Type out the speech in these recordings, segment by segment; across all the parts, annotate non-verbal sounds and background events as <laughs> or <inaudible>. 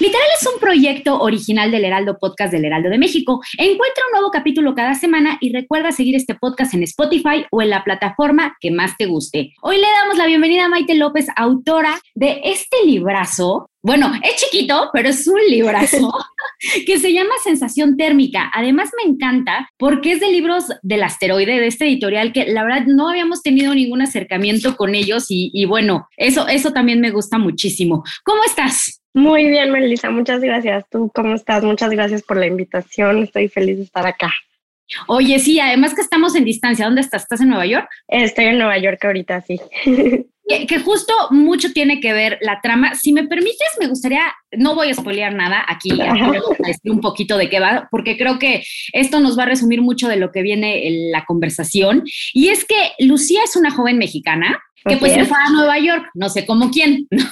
Literal es un proyecto original del Heraldo Podcast del Heraldo de México. Encuentra un nuevo capítulo cada semana y recuerda seguir este podcast en Spotify o en la plataforma que más te guste. Hoy le damos la bienvenida a Maite López, autora de este librazo. Bueno, es chiquito, pero es un librazo <laughs> que se llama Sensación Térmica. Además me encanta porque es de libros del asteroide, de este editorial que la verdad no habíamos tenido ningún acercamiento con ellos y, y bueno, eso, eso también me gusta muchísimo. ¿Cómo estás? Muy bien, Melissa, muchas gracias. ¿Tú cómo estás? Muchas gracias por la invitación. Estoy feliz de estar acá. Oye, sí, además que estamos en distancia. ¿Dónde estás? ¿Estás en Nueva York? Estoy en Nueva York ahorita, sí. <laughs> Que, que justo mucho tiene que ver la trama. Si me permites, me gustaría, no voy a spoilear nada aquí, decir un poquito de qué va, porque creo que esto nos va a resumir mucho de lo que viene en la conversación. Y es que Lucía es una joven mexicana que pues se fue a Nueva York, no sé cómo quién, <laughs> ¿no?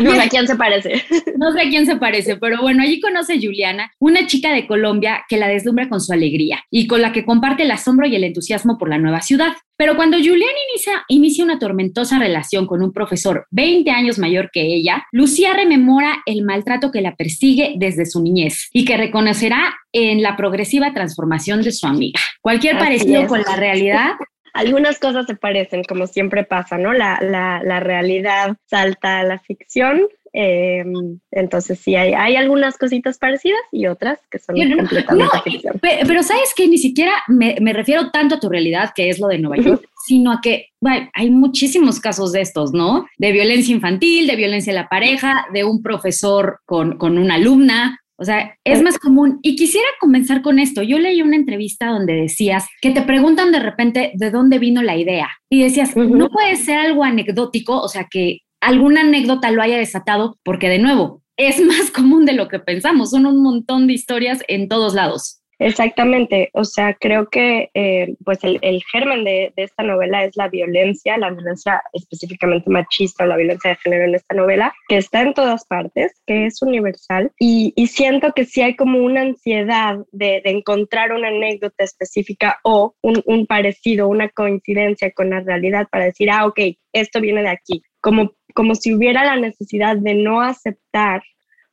No sé a <laughs> quién se parece. No sé a quién se parece, pero bueno, allí conoce a Juliana, una chica de Colombia que la deslumbra con su alegría y con la que comparte el asombro y el entusiasmo por la nueva ciudad. Pero cuando Juliana inicia, inicia una tormentosa relación con un profesor 20 años mayor que ella, Lucía rememora el maltrato que la persigue desde su niñez y que reconocerá en la progresiva transformación de su amiga. Cualquier Así parecido es. con la realidad Algunas cosas se parecen, como siempre pasa, ¿no? La, la, la realidad salta a la ficción. eh, entonces, sí, hay, hay algunas cositas parecidas y otras que son no, completamente no, ficción. Pe- Pero sabes que ni siquiera me, me refiero tanto a tu realidad, que es lo de Nueva York, sino a que vaya, hay muchísimos casos de estos, ¿no? De violencia infantil, de violencia en la pareja, de un profesor con, con una alumna. O sea, es más común. Y quisiera comenzar con esto. Yo leí una entrevista donde decías que te preguntan de repente de dónde vino la idea. Y decías, no puede ser algo anecdótico, o sea, que alguna anécdota lo haya desatado, porque de nuevo, es <laughs> más común de lo que pensamos. Son un montón de historias en todos lados. Exactamente, o sea, creo que eh, pues el, el germen de, de esta novela es la violencia, la violencia específicamente machista o la violencia de género en esta novela, que está en todas partes, que es universal y, y siento que sí hay como una ansiedad de, de encontrar una anécdota específica o un, un parecido, una coincidencia con la realidad para decir, ah, ok, esto viene de aquí, como, como si hubiera la necesidad de no aceptar,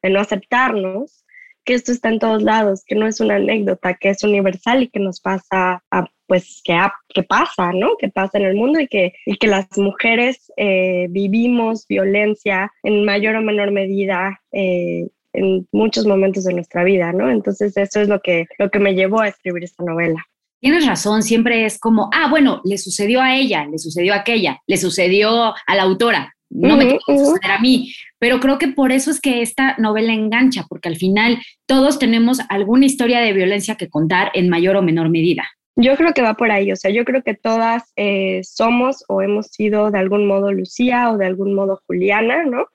de no aceptarnos que esto está en todos lados, que no es una anécdota, que es universal y que nos pasa, a, pues que, que pasa, ¿no? Que pasa en el mundo y que, y que las mujeres eh, vivimos violencia en mayor o menor medida eh, en muchos momentos de nuestra vida, ¿no? Entonces eso es lo que, lo que me llevó a escribir esta novela. Tienes razón, siempre es como, ah, bueno, le sucedió a ella, le sucedió a aquella, le sucedió a la autora, no me Ujú, tiene que ujú. suceder a mí. Pero creo que por eso es que esta novela engancha, porque al final todos tenemos alguna historia de violencia que contar en mayor o menor medida. Yo creo que va por ahí, o sea, yo creo que todas eh, somos o hemos sido de algún modo Lucía o de algún modo Juliana, ¿no?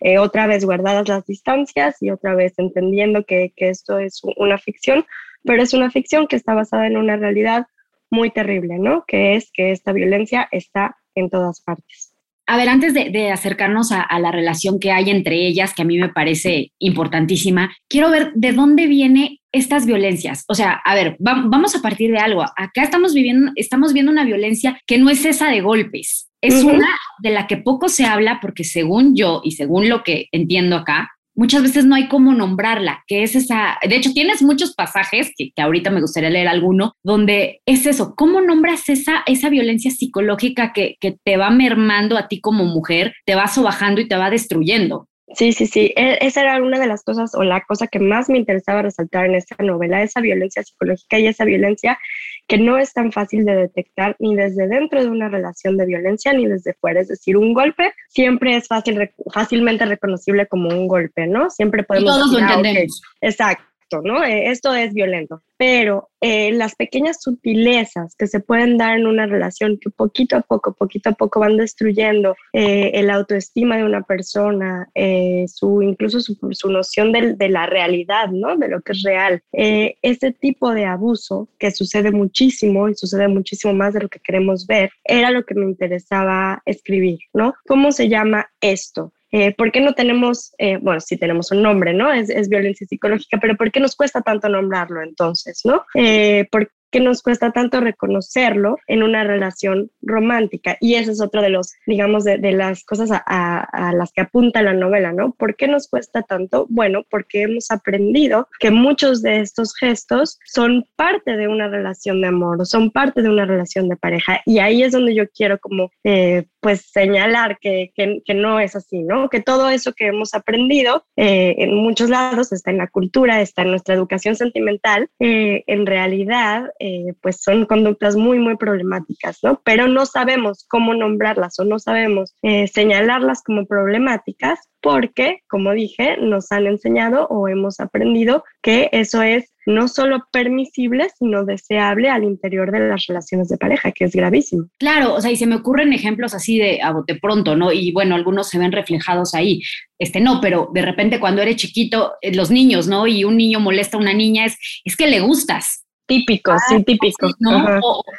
Eh, otra vez guardadas las distancias y otra vez entendiendo que, que esto es una ficción, pero es una ficción que está basada en una realidad muy terrible, ¿no? Que es que esta violencia está en todas partes. A ver, antes de, de acercarnos a, a la relación que hay entre ellas, que a mí me parece importantísima, quiero ver de dónde viene estas violencias. O sea, a ver, va- vamos a partir de algo. Acá estamos viviendo, estamos viendo una violencia que no es esa de golpes. Es una de la que poco se habla porque según yo y según lo que entiendo acá, muchas veces no hay cómo nombrarla, que es esa, de hecho tienes muchos pasajes, que, que ahorita me gustaría leer alguno, donde es eso, ¿cómo nombras esa, esa violencia psicológica que, que te va mermando a ti como mujer, te va sobajando y te va destruyendo? Sí, sí, sí. E- Esa era una de las cosas o la cosa que más me interesaba resaltar en esta novela, esa violencia psicológica y esa violencia que no es tan fácil de detectar ni desde dentro de una relación de violencia ni desde fuera. Es decir, un golpe siempre es fácil, fácilmente reconocible como un golpe, ¿no? Siempre podemos... todos lo ah, entendemos. Exacto. ¿No? Eh, esto es violento, pero eh, las pequeñas sutilezas que se pueden dar en una relación que poquito a poco, poquito a poco van destruyendo eh, el autoestima de una persona, su, incluso su, su noción de, de, la realidad, ¿no? De lo que es real. ese tipo de abuso que sucede muchísimo y sucede muchísimo más de lo que queremos ver, era lo que me interesaba escribir, ¿no? ¿Cómo se llama esto? Eh, ¿Por qué no tenemos, eh, bueno, sí tenemos un nombre, ¿no? Es, violencia psicológica, pero ¿por qué nos cuesta tanto nombrarlo entonces, ¿no? Eh, que nos cuesta tanto reconocerlo en una relación romántica. Y ese es otro de los, digamos, de, las cosas a, las que apunta la novela, ¿no? ¿Por qué nos cuesta tanto? Bueno, porque hemos aprendido que muchos de estos gestos son parte de una relación de amor, son parte de una relación de pareja. Y ahí es donde yo quiero como, eh, pues, señalar que, que, no es así, ¿no? Que todo eso que hemos aprendido eh, en muchos lados, está en la cultura, está en nuestra educación sentimental, eh, en realidad eh, pues son conductas muy, muy problemáticas, ¿no? Pero no sabemos cómo nombrarlas o no sabemos eh, señalarlas como problemáticas porque, como dije, nos han enseñado o hemos aprendido que eso es no solo permisible, sino deseable al interior de las relaciones de pareja, que es gravísimo. Claro, o sea, y se me ocurren ejemplos así de a bote pronto, ¿no? Y bueno, algunos se ven reflejados ahí. Este no, pero de repente cuando eres chiquito, eh, los niños, ¿no? Y un niño molesta a una niña, es, es que le gustas, Típico, sí, típico.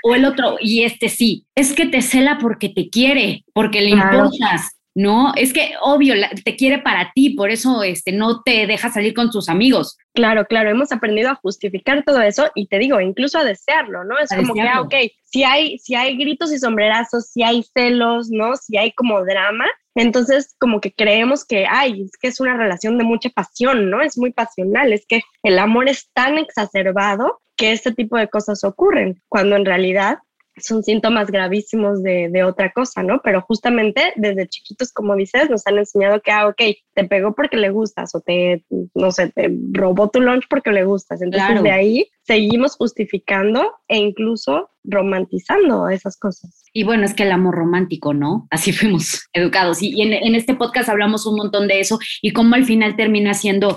O, el otro, y este sí, es que te cela porque te quiere, porque le importas, ¿no? Es que obvio, te quiere para ti, por eso este, no te deja salir con sus amigos. Claro, claro, hemos aprendido a justificar todo eso y te digo, incluso a desearlo, ¿no? Es como que, ah, ok, si hay, si hay gritos y sombrerazos, si hay celos, ¿no? Si hay como drama, entonces como que creemos que, ay, es que es una relación de mucha pasión, ¿no? Es muy pasional, es que el amor es tan exacerbado que este tipo de cosas ocurren, cuando en realidad son síntomas gravísimos de, de, otra cosa, ¿no? Pero justamente desde chiquitos, como dices, nos han enseñado que, ah, ok, te pegó porque le gustas o te, no sé, te robó tu lunch porque le gustas. Entonces de ahí seguimos justificando e incluso romantizando esas cosas. Y bueno, es que el amor romántico, ¿no? Así <laughs> fuimos educados. Y, en, en este podcast hablamos un montón de eso y cómo al final termina siendo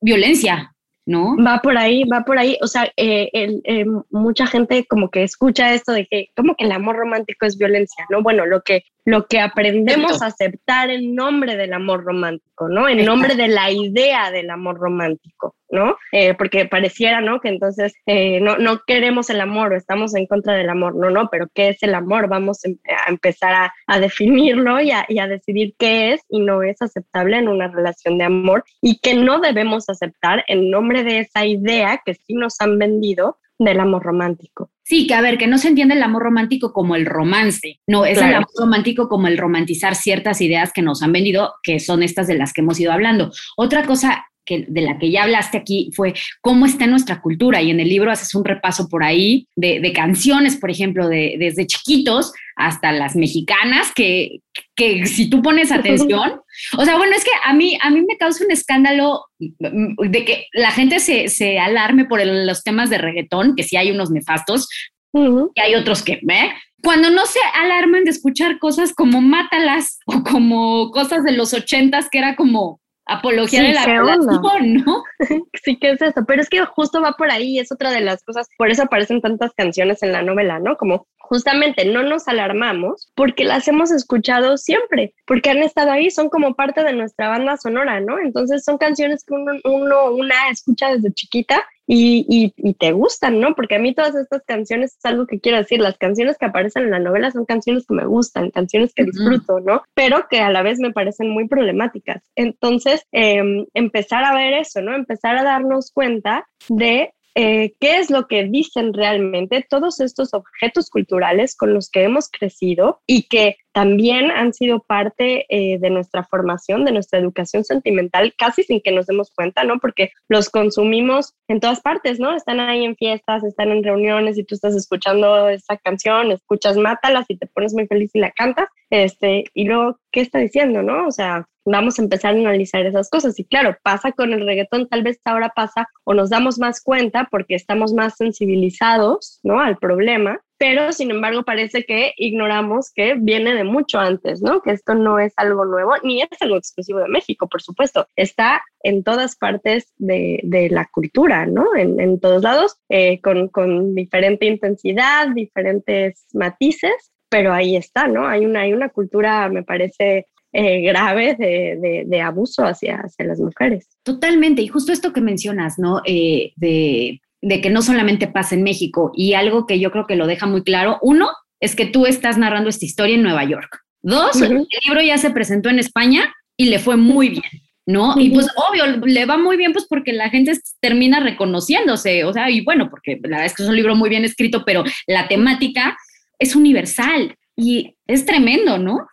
violencia, ¿no? Va por ahí, va por ahí. O sea, eh, eh, mucha gente como que escucha esto de que como que el amor romántico es violencia, ¿no? Bueno, lo que, lo que aprendemos a aceptar en nombre del amor romántico, ¿no? En nombre de la idea del amor romántico. ¿no? Eh, porque pareciera, ¿no? Que entonces eh, no, no, queremos el amor o estamos en contra del amor, no, no, pero ¿qué es el amor? Vamos em, a empezar a, a definirlo y a, y a, decidir qué es y no es aceptable en una relación de amor y que no debemos aceptar en nombre de esa idea que sí nos han vendido del amor romántico. Sí, que a ver, que no se entiende el amor romántico como el romance, no, es el amor romántico como el romantizar ciertas ideas que nos han vendido, que son estas de las que hemos ido hablando. Otra cosa de la que ya hablaste aquí fue cómo está nuestra cultura y en el libro haces un repaso por ahí de, canciones, por ejemplo, de, desde chiquitos hasta las mexicanas, que, que si tú pones atención, o sea, bueno, es que a mí, a mí me causa un escándalo de que la gente se, se alarme por los temas de reggaetón, que sí hay unos nefastos, y hay otros que, ¿eh? Cuando no se alarman de escuchar cosas como Mátalas o como cosas de los ochentas que era como, apología de la relación, ¿no? <laughs> sí, que es eso? Pero es que justo va por ahí, es otra de las cosas, por eso aparecen tantas canciones en la novela, ¿no? Como justamente no nos alarmamos porque las hemos escuchado siempre, porque han estado ahí, son como parte de nuestra banda sonora, ¿no? Entonces son canciones que uno, uno una escucha desde chiquita y, y, te gustan, ¿no? Porque a mí todas estas canciones es algo que quiero decir, las canciones que aparecen en la novela son canciones que me gustan, canciones que disfruto, ¿no? Pero que a la vez me parecen muy problemáticas. Entonces, em, empezar a ver eso, ¿no? Empezar a darnos cuenta de eh, qué es lo que dicen realmente todos estos objetos culturales con los que hemos crecido y que también han sido parte eh, de nuestra formación, de nuestra educación sentimental, casi sin que nos demos cuenta, ¿no? Porque los consumimos en todas partes, ¿no? Están ahí en fiestas, están en reuniones y tú estás escuchando esa canción, escuchas Mátalas y te pones muy feliz y la cantas, este, y luego, ¿qué está diciendo, no? O sea, vamos a empezar a analizar esas cosas. Y claro, pasa con el reggaetón, tal vez ahora pasa o nos damos más cuenta porque estamos más sensibilizados, ¿no? Al problema, pero sin embargo parece que ignoramos que viene de mucho antes, ¿no? Que esto no es algo nuevo, ni es algo exclusivo de México, por supuesto, está en todas partes de, de la cultura, ¿no? En, en todos lados, eh, con, con, diferente intensidad, diferentes matices, pero ahí está, ¿no? Hay una, hay una cultura, me parece, eh, grave de, de, de, abuso hacia, hacia las mujeres. Totalmente, y justo esto que mencionas, ¿no? Eh, de de que no solamente pasa en México y algo que yo creo que lo deja muy claro, uno, es que tú estás narrando esta historia en Nueva York. Dos, el libro ya se presentó en España y le fue muy bien, ¿no? Y pues obvio, le va muy bien pues porque la gente termina reconociéndose, o sea, y bueno, porque la verdad es que es un libro muy bien escrito, pero la temática es universal y es tremendo, ¿no?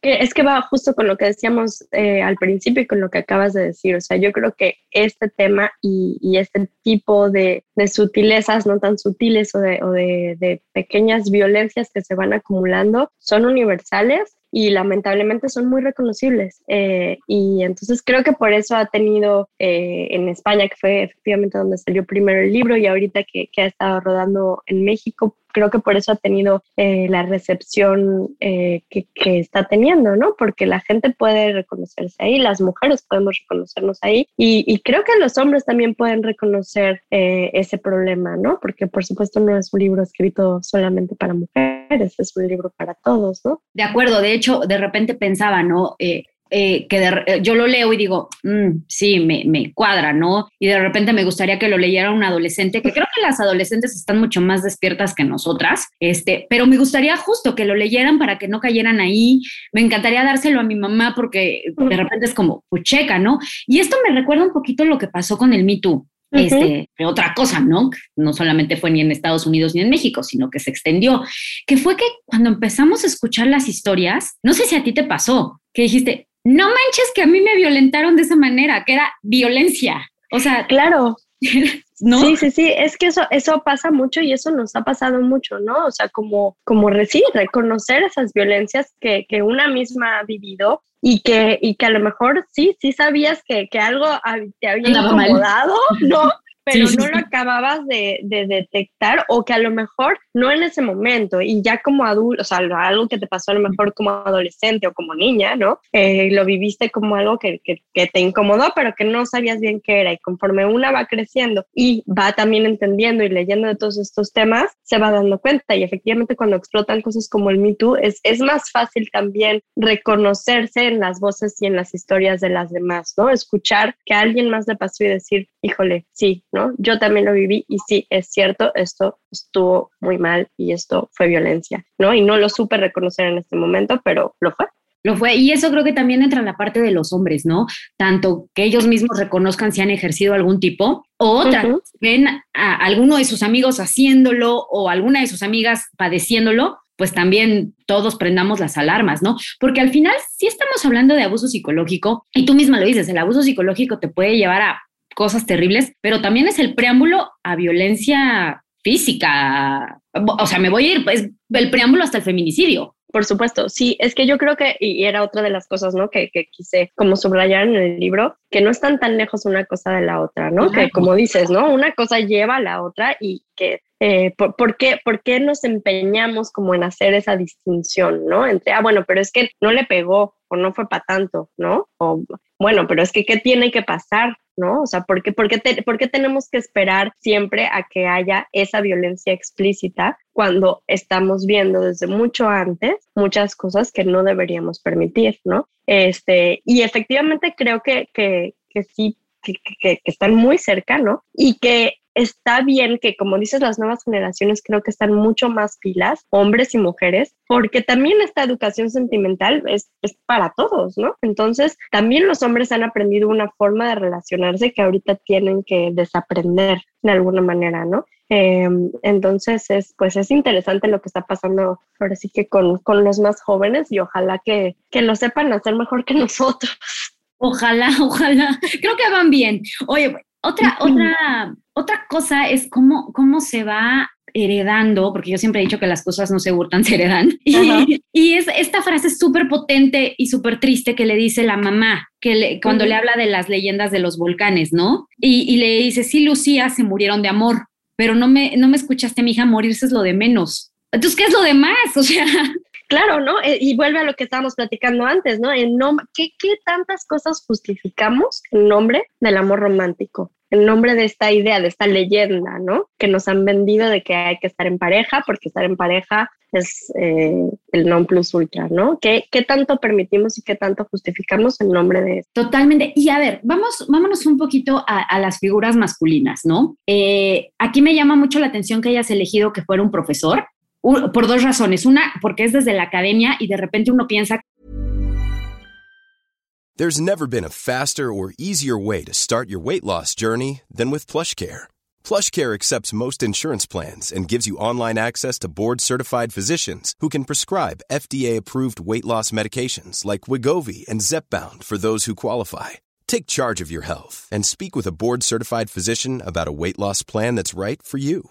Es que va justo con lo que decíamos eh, al principio y con lo que acabas de decir. O sea, yo creo que este tema y, este tipo de, sutilezas, no tan sutiles o, de, pequeñas violencias que se van acumulando, son universales y lamentablemente son muy reconocibles. Eh, y entonces creo que por eso ha tenido eh, en España, que fue efectivamente donde salió primero el libro, y ahorita que ha estado rodando en México, creo que por eso ha tenido eh, la recepción eh, que, que, está teniendo, ¿no? Porque la gente puede reconocerse ahí, las mujeres podemos reconocernos ahí y, y creo que los hombres también pueden reconocer eh, ese problema, ¿no? Porque por supuesto no es un libro escrito solamente para mujeres, es un libro para todos, ¿no? De acuerdo, de hecho, de repente pensaba, ¿no? Eh, que de, eh, yo lo leo y digo, mm, sí, me, me, cuadra, ¿no? Y de repente me gustaría que lo leyera un adolescente, que creo que las adolescentes están mucho más despiertas que nosotras, este, pero me gustaría justo que lo leyeran para que no cayeran ahí. Me encantaría dárselo a mi mamá porque de repente es como, pucheca, ¿no? Y esto me recuerda un poquito lo que pasó con el Me Too. Este, uh -huh. otra cosa, ¿no? No solamente fue ni en Estados Unidos ni en México, sino que se extendió, que fue que cuando empezamos a escuchar las historias, no sé si a ti te pasó, que dijiste, no manches que a mí me violentaron de esa manera, que era violencia. O sea, claro. <laughs> ¿No? Sí, sí, sí, es que eso, eso pasa mucho y eso nos ha pasado mucho, ¿no? O sea, como, como sí, reconocer esas violencias que, que una misma ha vivido y que, y que a lo mejor sí, sí sabías que, que algo te había Andaba incomodado, mal. ¿no? <laughs> pero sí, no lo acababas de, de, detectar o que a lo mejor no en ese momento y ya como adulto, o sea, algo que te pasó a lo mejor como adolescente o como niña, ¿no? Eh, lo viviste como algo que, que, que, te incomodó, pero que no sabías bien qué era y conforme una va creciendo y va también entendiendo y leyendo de todos estos temas, se va dando cuenta y efectivamente cuando explotan cosas como el Me Too es, es más fácil también reconocerse en las voces y en las historias de las demás, ¿no? Escuchar que a alguien más le pasó y decir, híjole, sí, ¿no? Yo también lo viví y sí, es cierto, esto estuvo muy mal y esto fue violencia, ¿no? Y no lo supe reconocer en este momento, pero lo fue. Lo fue, y eso creo que también entra en la parte de los hombres, ¿no? Tanto que ellos mismos reconozcan si han ejercido algún tipo, o otra, uh -huh. ven a alguno de sus amigos haciéndolo o alguna de sus amigas padeciéndolo, pues también todos prendamos las alarmas, ¿no? Porque al final sí estamos hablando de abuso psicológico, y tú misma lo dices, el abuso psicológico te puede llevar a cosas terribles, pero también es el preámbulo a violencia física. O sea, me voy a ir, pues, el preámbulo hasta el feminicidio. Por supuesto, sí, es que yo creo que, y era otra de las cosas, ¿no? Que, que quise como subrayar en el libro, que no están tan lejos una cosa de la otra, ¿no? Claro. Que como dices, ¿no? Una cosa lleva a la otra y que, eh, por, por, qué, ¿por qué nos empeñamos como en hacer esa distinción, ¿no? Entre, ah, bueno, pero es que no le pegó o no fue para tanto, ¿no? O, bueno, pero es que, ¿qué tiene que pasar? ¿no? O sea, ¿por qué, por, qué te, ¿por qué, tenemos que esperar siempre a que haya esa violencia explícita cuando estamos viendo desde mucho antes muchas cosas que no deberíamos permitir, ¿no? Este, y efectivamente creo que, que, que sí, que, que, están muy cerca, ¿no? Y que está bien que, como dices, las nuevas generaciones creo que están mucho más pilas, hombres y mujeres, porque también esta educación sentimental es, para todos, ¿no? Entonces, también los hombres han aprendido una forma de relacionarse que ahorita tienen que desaprender de alguna manera, ¿no? Eh, entonces, es, pues es interesante lo que está pasando ahora sí que con, con los más jóvenes y ojalá que, que lo sepan hacer mejor que <laughs> nosotros. Ojalá, ojalá. Creo que van bien. Oye, otra, otra, otra cosa es cómo, cómo se va heredando, porque yo siempre he dicho que las cosas no se hurtan, <laughs> se heredan. Y, y, es esta frase súper potente y súper triste que le dice la mamá, que cuando le habla de las leyendas de los volcanes, ¿no? Y, y, le dice, sí, Lucía, se murieron de amor, pero no me, no me escuchaste, mi hija, morirse es lo de menos. Entonces, ¿qué es lo demás? <laughs> O sea, Claro, ¿no? Eh, y vuelve a lo que estábamos platicando antes, ¿no? En nombre, ¿qué, ¿qué, tantas cosas justificamos en nombre del amor romántico? En nombre de esta idea, de esta leyenda, ¿no? Que nos han vendido de que hay que estar en pareja, porque estar en pareja es eh, el non plus ultra, ¿no? ¿Qué, ¿Qué, tanto permitimos y qué tanto justificamos en nombre de esto? Totalmente. Y a ver, vamos, vámonos un poquito a, a las figuras masculinas, ¿no? Eh, aquí me llama mucho la atención que hayas elegido que fuera un profesor, por dos razones. Una, porque es desde la academia y de repente uno piensa. There's never been a faster or easier way to start your weight loss journey than with PlushCare. PlushCare accepts most insurance plans and gives you online access to board-certified physicians who can prescribe FDA-approved weight loss medications like Wigovi and Zepbound for those who qualify. Take charge of your health and speak with a board-certified physician about a weight loss plan that's right for you.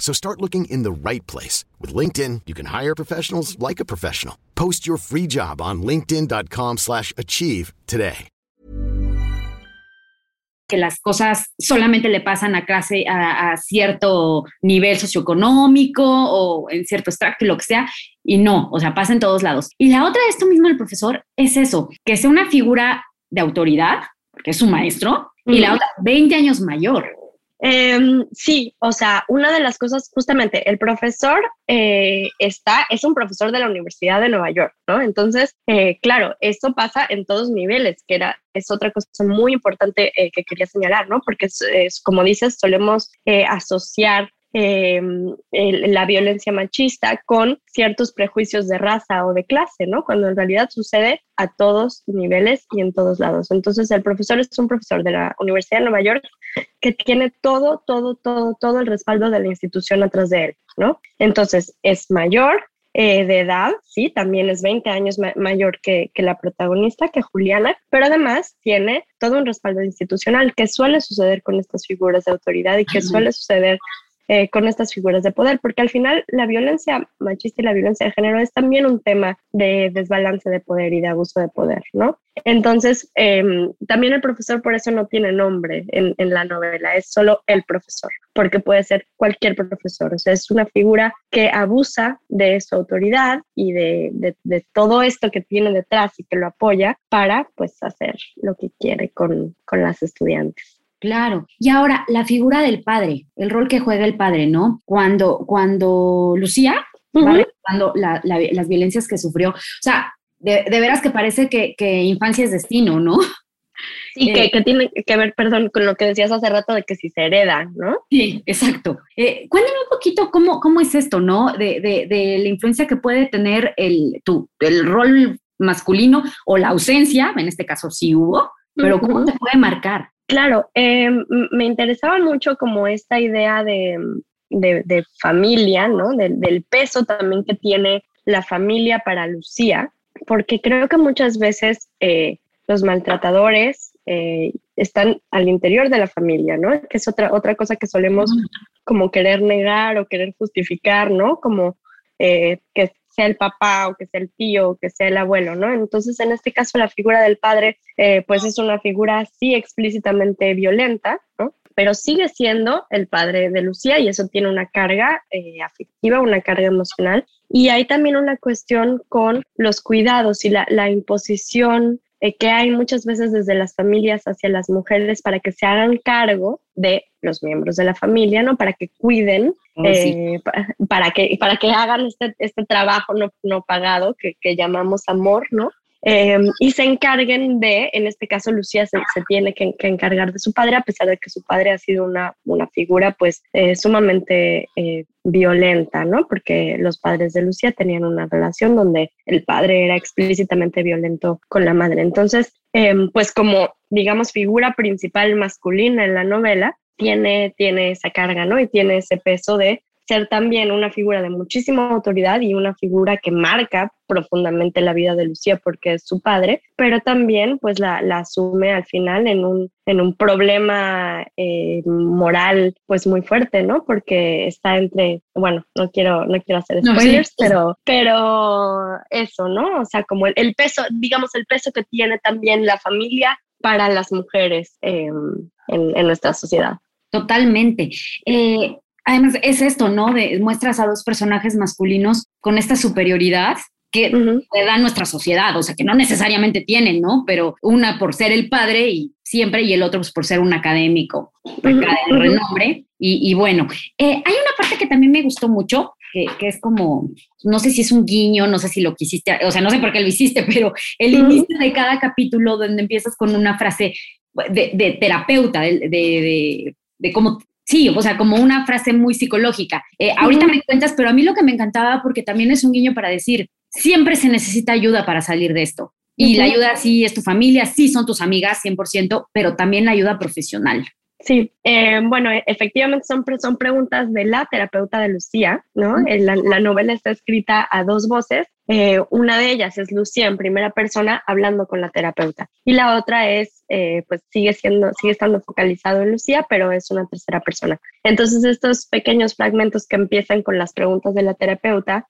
So start looking in the right place. With LinkedIn, you can hire professionals like a professional. Post your free job on linkedin.com slash achieve today. Que las cosas solamente le pasan a clase, a, a, cierto nivel socioeconómico o en cierto extracto y lo que sea, y no, o sea, pasa en todos lados. Y la otra de esto mismo del profesor es eso, que sea una figura de autoridad, porque es su maestro, y la otra 20 años mayor. Eh, sí, o sea, una de las cosas, justamente, el profesor eh, está, es un profesor de la Universidad de Nueva York, ¿no? Entonces, eh, claro, esto pasa en todos niveles, que era, es otra cosa muy importante eh, que quería señalar, ¿no? Porque es, es como dices, solemos eh, asociar eh, el, la violencia machista con ciertos prejuicios de raza o de clase, ¿no? Cuando en realidad sucede a todos niveles y en todos lados. Entonces, el profesor es un profesor de la Universidad de Nueva York que tiene todo, todo, todo, todo el respaldo de la institución atrás de él, ¿no? Entonces, es mayor, eh, de edad, sí, también es 20 años ma mayor que, que, la protagonista, que Juliana, pero además tiene todo un respaldo institucional que suele suceder con estas figuras de autoridad y que Ajá. suele suceder eh, con estas figuras de poder, porque al final la violencia machista y la violencia de género es también un tema de desbalance de poder y de abuso de poder, ¿no? Entonces, eh, también el profesor por eso no tiene nombre en, la novela, es solo el profesor, porque puede ser cualquier profesor, o sea, es una figura que abusa de su autoridad y de, todo esto que tiene detrás y que lo apoya para, pues, hacer lo que quiere con las estudiantes. Claro. Y ahora, la figura del padre, el rol que juega el padre, ¿no? Cuando, cuando Lucía uh -huh. va recordando la, la, las violencias que sufrió. O sea, de, de veras que parece que, que, infancia es destino, ¿no? <laughs> Sí, eh, que, que, tiene que ver, perdón, con lo que decías hace rato de que si se hereda, ¿no? Sí, exacto. Eh, cuéntame un poquito cómo, cómo es esto, ¿no? De, de, de la influencia que puede tener el, tu, el rol masculino o la ausencia, en este caso sí hubo, pero cómo se puede marcar. Claro, eh, me interesaba mucho como esta idea de, de, de familia, ¿no? De, del peso también que tiene la familia para Lucía, porque creo que muchas veces eh, los maltratadores eh, están al interior de la familia, ¿no? Que es otra, otra cosa que solemos como querer negar o querer justificar, ¿no? Como eh, que sea el papá o que sea el tío o que sea el abuelo, ¿no? Entonces, en este caso, la figura del padre, eh, pues es una figura sí explícitamente violenta, ¿no? Pero sigue siendo el padre de Lucía y eso tiene una carga eh, afectiva, una carga emocional. Y hay también una cuestión con los cuidados y la, la imposición eh, que hay muchas veces desde las familias hacia las mujeres para que se hagan cargo de los miembros de la familia, ¿no? Para que cuiden, oh, sí. eh, para, para, que, para que hagan este, este trabajo no, no pagado que, que, llamamos amor, ¿no? Em, y se encarguen de, en este caso Lucía se, tiene que, encargar de su padre, a pesar de que su padre ha sido una, una figura pues eh, sumamente eh, violenta, ¿no? Porque los padres de Lucía tenían una relación donde el padre era explícitamente violento con la madre. Entonces, em, pues como, digamos, figura principal masculina en la novela, tiene, tiene esa carga, ¿no? Y tiene ese peso de ser también una figura de muchísima autoridad y una figura que marca profundamente la vida de Lucía porque es su padre, pero también pues la, asume al final en un, en un problema eh, moral pues muy fuerte, ¿no? Porque está entre, bueno, no quiero, no quiero hacer spoilers, pero, pero eso, ¿no? O sea, como el, peso, digamos, el peso que tiene también la familia para las mujeres em, en, nuestra sociedad. Totalmente. Eh, además es esto, ¿no? De, muestras a dos personajes masculinos con esta superioridad que le da nuestra sociedad, o sea, que no necesariamente tienen, ¿no? Pero una por ser el padre y siempre, y el otro pues, por ser un académico de renombre. Y, bueno, eh, hay una parte que también me gustó mucho, que, es como, no sé si es un guiño, no sé si lo quisiste, o sea, no sé por qué lo hiciste, pero el inicio de cada capítulo donde empiezas con una frase de, terapeuta, de, de, de, cómo Sí, o sea, como una frase muy psicológica. Eh, ahorita me cuentas, pero a mí lo que me encantaba, porque también es un guiño para decir, siempre se necesita ayuda para salir de esto. Y la ayuda sí es tu familia, sí son tus amigas, 100%, pero también la ayuda profesional. Sí, eh, bueno, efectivamente son, son preguntas de la terapeuta de Lucía, ¿no? La, la, novela está escrita a dos voces. Eh, una de ellas es Lucía en primera persona hablando con la terapeuta y la otra es, eh, pues sigue siendo, sigue estando focalizado en Lucía, pero es una tercera persona. Entonces estos pequeños fragmentos que empiezan con las preguntas de la terapeuta,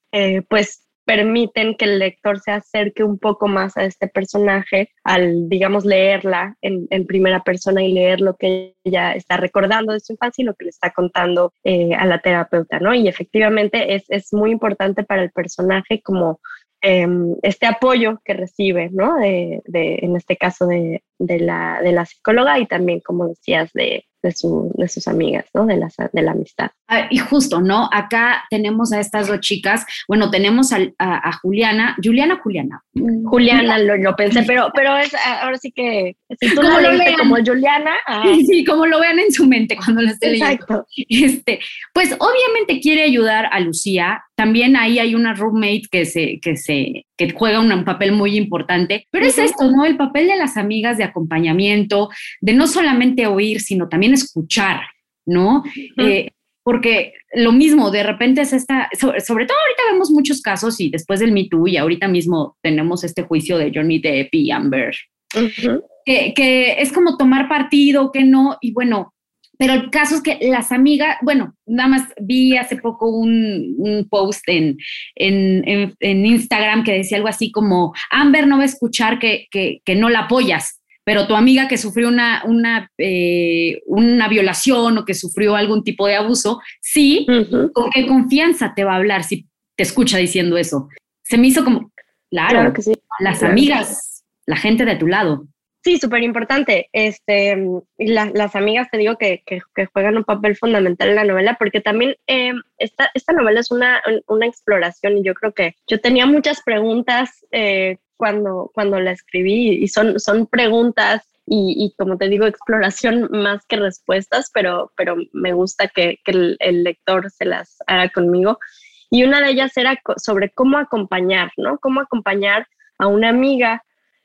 pues permiten que el lector se acerque un poco más a este personaje al, digamos, leerla en, primera persona y leer lo que ella está recordando de su infancia y lo que le está contando eh, a la terapeuta, ¿no? Y efectivamente es, es muy importante para el personaje como em, este apoyo que recibe, ¿no? De, en este caso de, de, la, de la psicóloga y también, como decías, de, de, su, de sus amigas, ¿no? De la, de la amistad. Ah, y justo, ¿no? Acá tenemos a estas dos chicas, bueno, tenemos a, a, Juliana, Juliana Juliana. Mm, Juliana lo, lo, pensé, pero, pero es ahora sí que, si tú <laughs> lo lees como Juliana. Ah. Sí, como lo vean en su mente cuando la esté Exacto. Este, pues obviamente quiere ayudar a Lucía, también ahí hay una roommate que se, que se, que juega un, papel muy importante, pero es esto, ¿no? El papel de las amigas de acompañamiento, de no solamente oír, sino también escuchar, ¿no? Eh, porque lo mismo, de repente es esta, sobre, todo ahorita vemos muchos casos y después del Me Too y ahorita mismo tenemos este juicio de Johnny Depp y Amber, que, que, es como tomar partido, que no, y bueno, pero el caso es que las amigas, bueno, nada más vi hace poco un, post en, en, en, Instagram que decía algo así como, Amber no va a escuchar que, que, que no la apoyas, pero tu amiga que sufrió una, una, eh, una violación o que sufrió algún tipo de abuso, sí, ¿con qué confianza te va a hablar si te escucha diciendo eso? Se me hizo como, claro, que sí. las amigas, la gente de tu lado. Sí, súper importante. Este, las amigas te digo que, que, juegan un papel fundamental en la novela porque también eh, esta, esta, novela es una, una, exploración y yo creo que yo tenía muchas preguntas eh, cuando, cuando la escribí y son, son preguntas y, y, como te digo, exploración más que respuestas, pero, pero me gusta que, que el, el, lector se las haga conmigo. Y una de ellas era sobre cómo acompañar, ¿no? Cómo acompañar a una amiga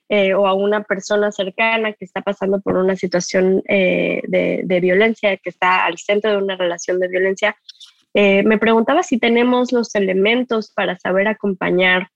eh, o a una persona cercana que está pasando por una situación eh, de, violencia, que está al centro de una relación de violencia, eh, me preguntaba si tenemos los elementos para saber acompañar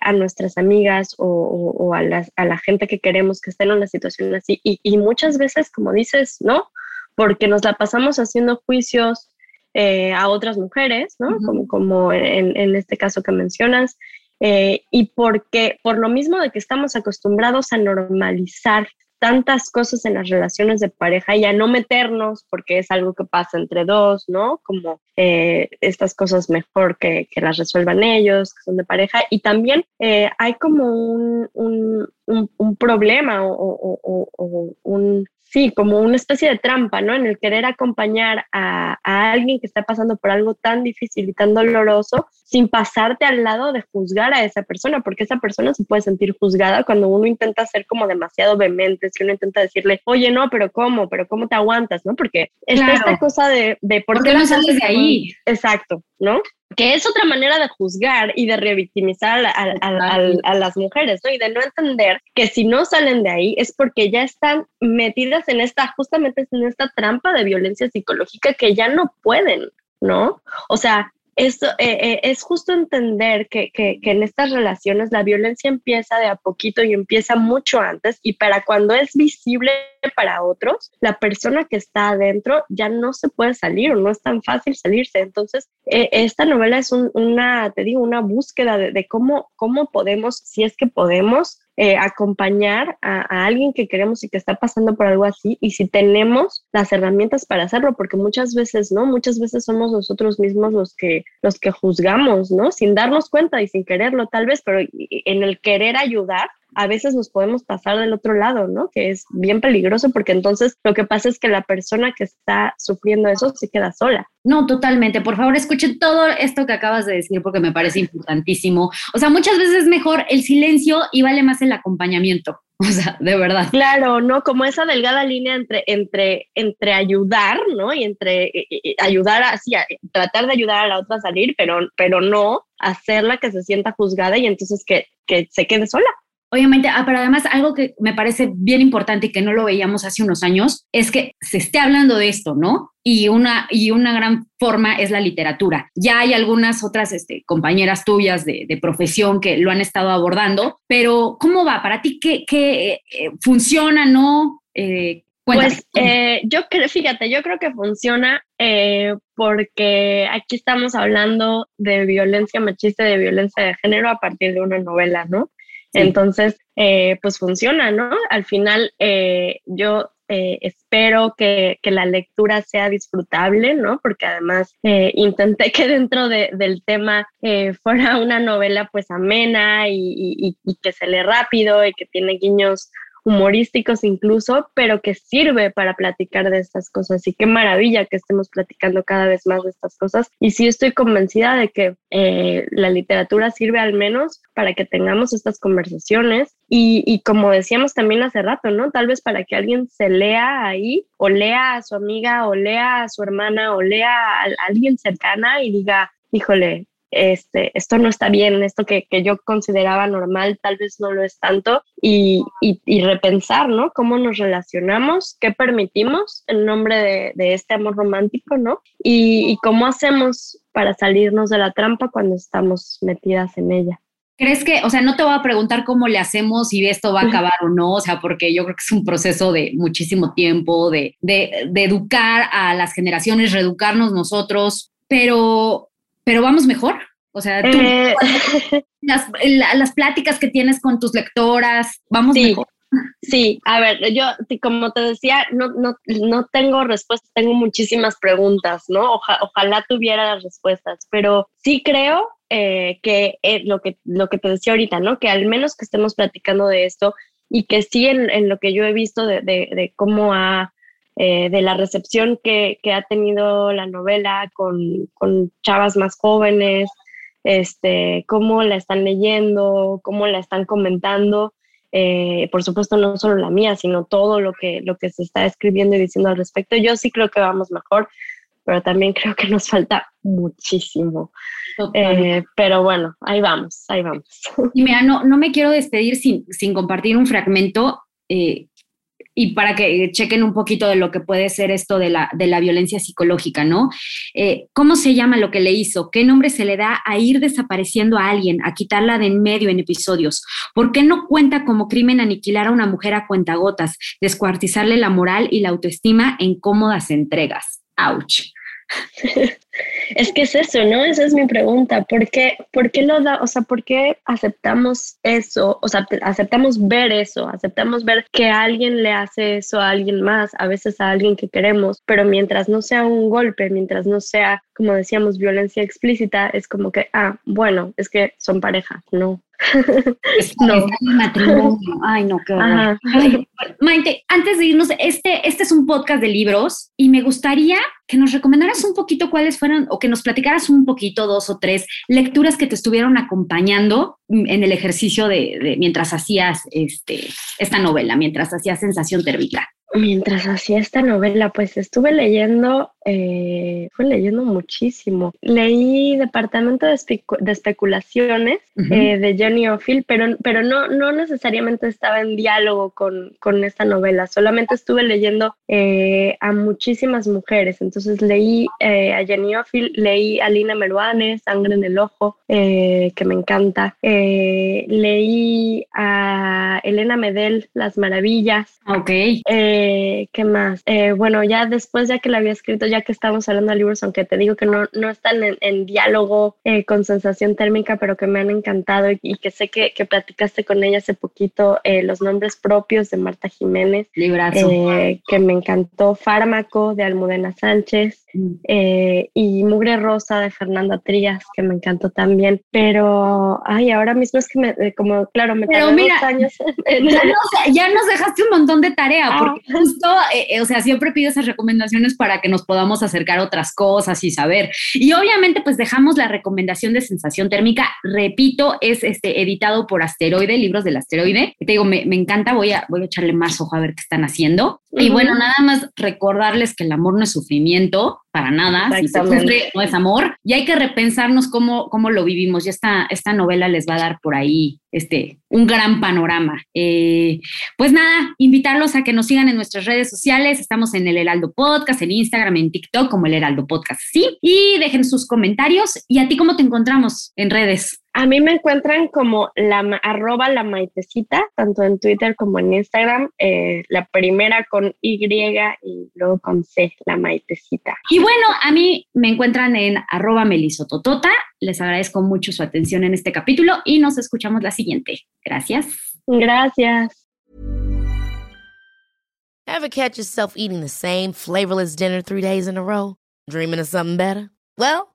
a nuestras amigas o, a, la gente que queremos que esté en una situación así. Y, muchas veces, como dices, no, porque nos la pasamos haciendo juicios a otras mujeres, ¿no? Como, como en, en, este caso que mencionas, eh, y porque por lo mismo de que estamos acostumbrados a normalizar tantas cosas en las relaciones de pareja y a no meternos porque es algo que pasa entre dos, ¿no? Como eh, estas cosas mejor que, que, las resuelvan ellos, que son de pareja. Y también eh, hay como un, un, un problema o, o, o, un, sí, como una especie de trampa, ¿no? En el querer acompañar a, a, alguien que está pasando por algo tan difícil y tan doloroso sin pasarte al lado de juzgar a esa persona, porque esa persona se puede sentir juzgada cuando uno intenta ser como demasiado vehemente, si uno intenta decirle, oye, no, pero ¿cómo? ¿Pero cómo te aguantas? ¿No? Porque está esta cosa de, de ¿por, qué no sales de ahí? Exacto, ¿no? Que es otra manera de juzgar y de revictimizar a, a, a, las mujeres, ¿no? Y de no entender que si no salen de ahí es porque ya están metidas en esta, justamente en esta trampa de violencia psicológica que ya no pueden, ¿no? O sea, esto eh, eh, es justo entender que, que, que, en estas relaciones la violencia empieza de a poquito y empieza mucho antes y para cuando es visible para otros, la persona que está adentro ya no se puede salir o no es tan fácil salirse. Entonces, eh, esta novela es un, una, te digo, una búsqueda de, de, cómo, cómo podemos, si es que podemos, eh, acompañar a, a, alguien que queremos y que está pasando por algo así y si tenemos las herramientas para hacerlo, porque muchas veces, ¿no? Muchas veces somos nosotros mismos los que, los que juzgamos, ¿no? Sin darnos cuenta y sin quererlo tal vez, pero en el querer ayudar, a veces nos podemos pasar del otro lado, ¿no? Que es bien peligroso porque entonces lo que pasa es que la persona que está sufriendo eso se queda sola. No, totalmente. Por favor, escuchen todo esto que acabas de decir porque me parece importantísimo. O sea, muchas veces es mejor el silencio y vale más el acompañamiento. <laughs> O sea, de verdad. Claro, ¿no? Como esa delgada línea entre, entre, entre ayudar, ¿no? Y entre ayudar así, tratar de ayudar a la otra a salir, pero, pero no hacerla que se sienta juzgada y entonces que, que se quede sola. Obviamente, ah, pero además algo que me parece bien importante y que no lo veíamos hace unos años es que se esté hablando de esto, ¿no? Y una, y una gran forma es la literatura. Ya hay algunas otras este, compañeras tuyas de, de, profesión que lo han estado abordando, pero ¿cómo va? ¿Para ti qué, qué eh, funciona, no? Eh, pues eh, yo creo, fíjate, yo creo que funciona eh, porque aquí estamos hablando de violencia machista de violencia de género a partir de una novela, ¿no? Entonces, eh, pues funciona, ¿no? Al final, eh, yo eh, espero que, que, la lectura sea disfrutable, ¿no? Porque además eh, intenté que dentro de, del tema eh, <laughs> fuera una novela pues amena y, y, y, que se lee rápido y que tiene guiños humorísticos incluso, pero que sirve para platicar de estas cosas. Y qué maravilla que estemos platicando cada vez más de estas cosas. Y sí estoy convencida de que eh, la literatura sirve al menos para que tengamos estas conversaciones. Y, y, como decíamos también hace rato, ¿no? Tal vez para que alguien se lea ahí, o lea a su amiga, o lea a su hermana, o lea a alguien cercana y diga, híjole, este, esto no está bien, esto que, que, yo consideraba normal tal vez no lo es tanto y, y, y repensar, ¿no? Cómo nos relacionamos, qué permitimos en nombre de, de este amor romántico, ¿no? Y, y cómo hacemos para salirnos de la trampa cuando estamos metidas en ella. ¿Crees que, o sea, no te voy a preguntar cómo le hacemos si esto va a acabar o no, o sea, porque yo creo que es un proceso de muchísimo tiempo, de, de, de educar a las generaciones, reeducarnos nosotros, pero pero vamos mejor. O sea, tú, eh. <laughs> las, las, pláticas que tienes con tus lectoras, vamos sí. mejor. Sí, a ver, yo como te decía, no, no, no tengo respuestas, tengo muchísimas preguntas, ¿no? Oja, ojalá tuviera las respuestas, pero sí creo eh, que eh, lo que lo que te decía ahorita, ¿no? Que al menos que estemos platicando de esto y que sí en, en lo que yo he visto de, de, de cómo ha eh, de la recepción que, que, ha tenido la novela con, con, chavas más jóvenes, este, cómo la están leyendo, cómo la están comentando. Eh, por supuesto, no solo la mía, sino todo lo que, lo que se está escribiendo y diciendo al respecto. Yo sí creo que vamos mejor, pero también creo que nos falta muchísimo. Eh, pero bueno, ahí vamos, ahí vamos. Y mira, no, no me quiero despedir sin, sin compartir un fragmento eh, y para que chequen un poquito de lo que puede ser esto de la, de la violencia psicológica, ¿no? Eh, ¿Cómo se llama lo que le hizo? ¿Qué nombre se le da a ir desapareciendo a alguien, a quitarla de en medio en episodios? ¿Por qué no cuenta como crimen aniquilar a una mujer a cuentagotas, descuartizarle la moral y la autoestima en cómodas entregas? ¡Auch! <laughs> Es que es eso, ¿no? Esa es mi pregunta. ¿Por qué, ¿Por qué lo da, o sea, por qué aceptamos eso? O sea, aceptamos ver eso, aceptamos ver que alguien le hace eso a alguien más, a veces a alguien que queremos, pero mientras no sea un golpe, mientras no sea, como decíamos, violencia explícita, es como que, ah, bueno, es que son pareja, no. <laughs> no. matrimonio. Ay, no, qué horror. Maite, antes de irnos, este, este es un podcast de libros y me gustaría que nos recomendaras un poquito cuáles fueron o que nos platicaras un poquito, dos o tres lecturas que te estuvieron acompañando en el ejercicio de, mientras hacías este, esta novela, mientras hacías Sensación Térmica. Mientras hacía esta novela, pues estuve leyendo, eh, fue leyendo muchísimo. Leí Departamento de, Especulaciones eh, de Johnny O'Phil, pero, pero no, no necesariamente estaba en diálogo con, con esta novela, solamente estuve leyendo eh, a muchísimas mujeres. Entonces leí a Jenny O'Phil, leí a Lina Meruane, Sangre en el Ojo, que me encanta. leí a Elena Medel, Las Maravillas. Ok. Eh, ¿Qué más? Eh, bueno, ya después, ya que la había escrito, ya que estamos hablando de libros, aunque te digo que no, no están en, diálogo eh, con sensación térmica, pero que me han encantado y, que sé que, que, platicaste con ella hace poquito, Los nombres propios de Marta Jiménez. Librazo. que me encantó. Fármaco de Almudena Sánchez. Eh, y Mugre Rosa de Fernanda Trías, que me encantó también. Pero, ay, ahora mismo es que me, eh, como, claro, me Pero mira, años. ya, nos, dejaste un montón de tarea, ah. porque justo, eh, o sea, siempre pido esas recomendaciones para que nos podamos acercar a otras cosas y saber. Y obviamente, pues dejamos la recomendación de sensación térmica. Repito, es este, editado por Asteroide, libros del Asteroide. Te digo, me, me encanta, voy a, voy a echarle más ojo a ver qué están haciendo. Y bueno, nada más recordarles que el amor no es sufrimiento, para nada, si se sufre no es amor, y hay que repensarnos cómo, cómo lo vivimos, y esta, esta novela les va a dar por ahí este, un gran panorama. Eh, pues nada, invitarlos a que nos sigan en nuestras redes sociales, estamos en el Heraldo Podcast, en Instagram, en TikTok como el Heraldo Podcast, sí, y dejen sus comentarios, y a ti cómo te encontramos en redes. A mí me encuentran como la arroba la maitecita, tanto en Twitter como en Instagram. Eh, la primera con Y y luego con C, la maitecita. Y bueno, a mí me encuentran en arroba melisototota. Les agradezco mucho su atención en este capítulo y nos escuchamos la siguiente. Gracias. Gracias. Ever catch yourself eating the same flavorless dinner three days in a row? Dreaming of something better? Well,